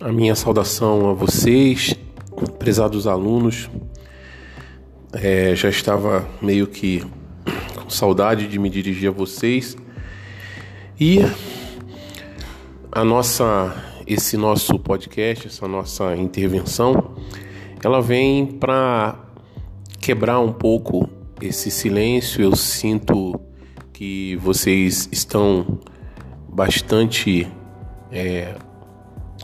a minha saudação a vocês, prezados alunos. É, já estava meio que com saudade de me dirigir a vocês e a nossa, esse nosso podcast, essa nossa intervenção, ela vem para quebrar um pouco esse silêncio. Eu sinto que vocês estão bastante é,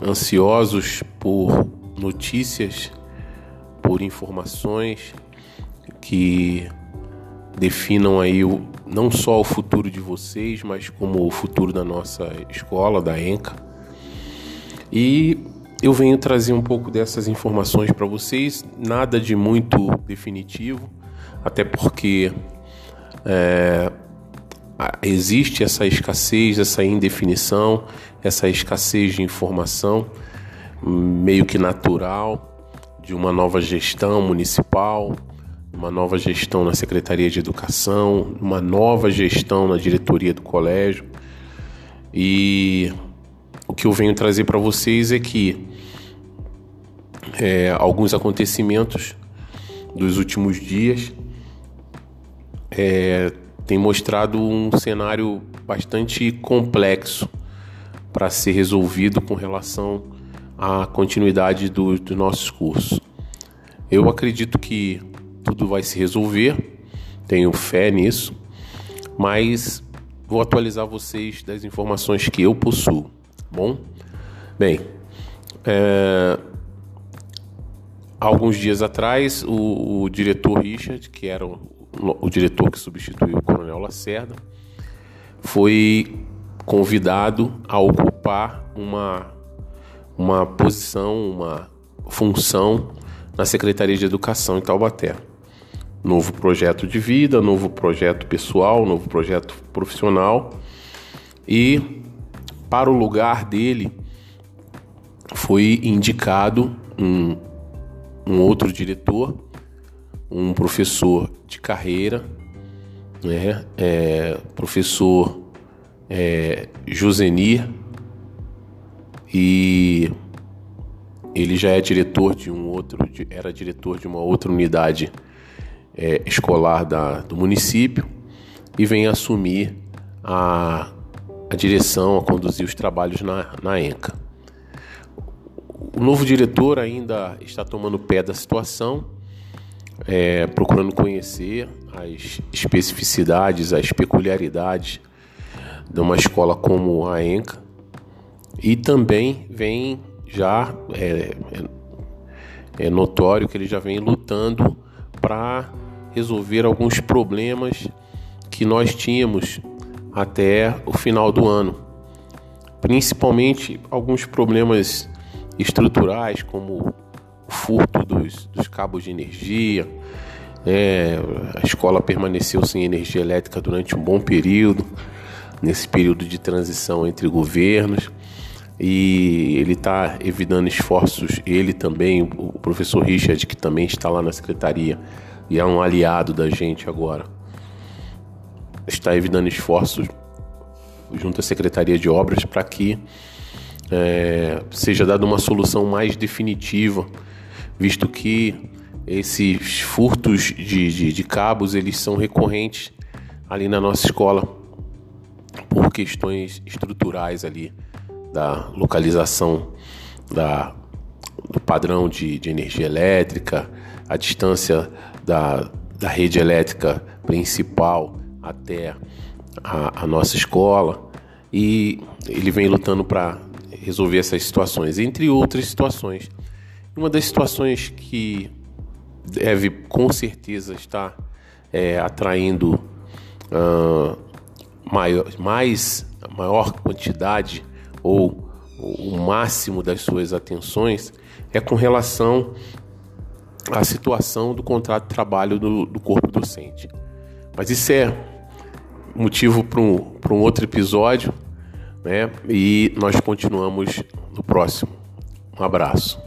ansiosos por notícias, por informações que definam aí o, não só o futuro de vocês, mas como o futuro da nossa escola, da ENCA. E eu venho trazer um pouco dessas informações para vocês, nada de muito definitivo, até porque é, existe essa escassez, essa indefinição, essa escassez de informação meio que natural de uma nova gestão municipal, uma nova gestão na Secretaria de Educação, uma nova gestão na diretoria do colégio. E o que eu venho trazer para vocês é que é, alguns acontecimentos dos últimos dias é, tem mostrado um cenário bastante complexo para ser resolvido com relação à continuidade dos do nossos cursos. Eu acredito que tudo vai se resolver, tenho fé nisso, mas vou atualizar vocês das informações que eu possuo, tá bom? Bem, é, alguns dias atrás, o, o diretor Richard, que era o diretor que substituiu o Coronel Lacerda, foi convidado a ocupar uma, uma posição, uma função na Secretaria de Educação em Taubaté. Novo projeto de vida, novo projeto pessoal, novo projeto profissional. E para o lugar dele foi indicado um, um outro diretor um professor de carreira, né? É, professor é, Josenir, e ele já é diretor de um outro, era diretor de uma outra unidade é, escolar da, do município e vem assumir a, a direção, a conduzir os trabalhos na, na ENCA. O novo diretor ainda está tomando pé da situação é, procurando conhecer as especificidades, as peculiaridades de uma escola como a ENCA. E também vem já é, é, é notório que ele já vem lutando para resolver alguns problemas que nós tínhamos até o final do ano, principalmente alguns problemas estruturais como furto dos, dos cabos de energia. É, a escola permaneceu sem energia elétrica durante um bom período, nesse período de transição entre governos. E ele está evitando esforços, ele também, o professor Richard, que também está lá na secretaria e é um aliado da gente agora, está evitando esforços junto à Secretaria de Obras para que é, seja dada uma solução mais definitiva visto que esses furtos de, de, de cabos eles são recorrentes ali na nossa escola por questões estruturais ali da localização da, do padrão de, de energia elétrica, a distância da, da rede elétrica principal até a, a nossa escola e ele vem lutando para resolver essas situações, entre outras situações. Uma das situações que deve com certeza estar é, atraindo uh, maior, mais maior quantidade ou o máximo das suas atenções é com relação à situação do contrato de trabalho do, do corpo docente. Mas isso é motivo para um, um outro episódio, né? E nós continuamos no próximo. Um abraço.